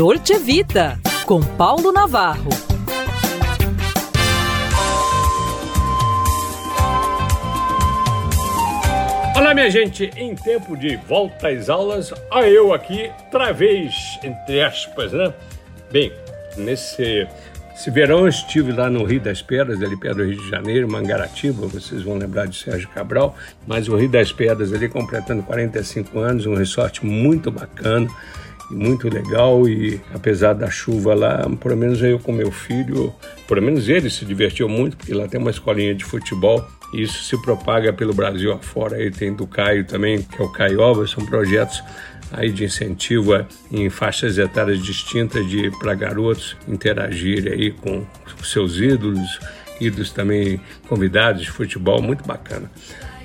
Dolce Vita, com Paulo Navarro. Olá, minha gente, em tempo de volta às aulas, a eu aqui, outra vez, entre aspas, né? Bem, nesse esse verão eu estive lá no Rio das Pedras, ali perto do Rio de Janeiro, Mangaratiba, vocês vão lembrar de Sérgio Cabral, mas o Rio das Pedras ali completando 45 anos, um resort muito bacana, muito legal e apesar da chuva lá, pelo menos eu com meu filho, pelo menos ele se divertiu muito, porque lá tem uma escolinha de futebol e isso se propaga pelo Brasil afora. Aí tem do Caio também, que é o Caioba, são projetos aí de incentivo em faixas etárias distintas de para garotos interagirem aí com seus ídolos, ídolos também convidados de futebol, muito bacana.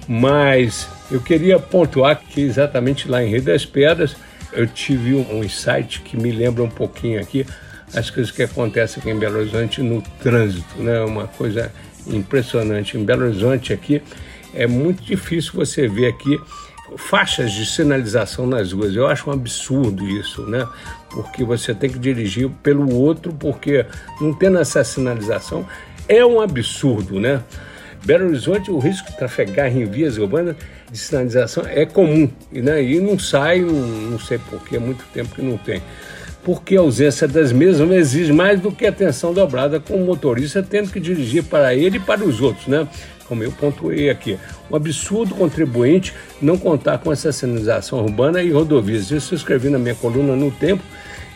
Mas eu queria pontuar que exatamente lá em Rio das Pedras eu tive um insight que me lembra um pouquinho aqui as coisas que acontecem aqui em Belo Horizonte no trânsito, né? Uma coisa impressionante. Em Belo Horizonte aqui é muito difícil você ver aqui faixas de sinalização nas ruas. Eu acho um absurdo isso, né? Porque você tem que dirigir pelo outro, porque não tendo essa sinalização é um absurdo, né? Belo Horizonte, o risco de trafegar em vias urbanas de sinalização é comum né? e não sai, não, não sei porquê, há muito tempo que não tem. Porque a ausência das mesmas exige mais do que atenção dobrada com o motorista tendo que dirigir para ele e para os outros, né? Como eu pontuei aqui. Um absurdo contribuinte não contar com essa sinalização urbana e rodovias. Isso eu escrevi na minha coluna no Tempo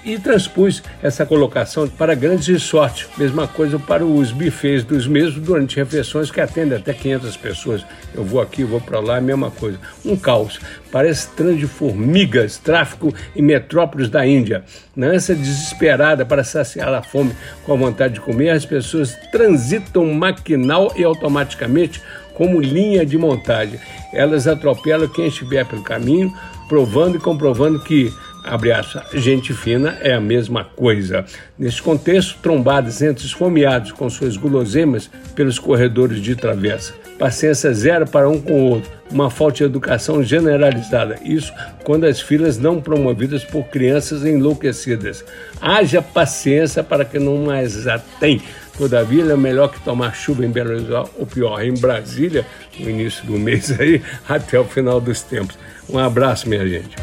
e transpus essa colocação para grandes resorts. Mesma coisa para os bufês dos mesmos durante refeições que atendem até 500 pessoas. Eu vou aqui, vou para lá, mesma coisa. Um caos. Parece trânsito de formigas, tráfico em metrópoles da Índia. Na ânsia desesperada para saciar a fome com a vontade de comer, as pessoas transitam maquinal e automaticamente como linha de montagem. Elas atropelam quem estiver pelo caminho, provando e comprovando que abre aspas, gente fina é a mesma coisa. Nesse contexto, trombadas entre esfomeados com suas guloseimas pelos corredores de travessa. Paciência zero para um com o outro, uma falta de educação generalizada. Isso quando as filas não promovidas por crianças enlouquecidas. Haja paciência para que não mais a tem. Todavia, é melhor que tomar chuva em Belo Horizonte, ou pior, em Brasília, no início do mês aí, até o final dos tempos. Um abraço, minha gente.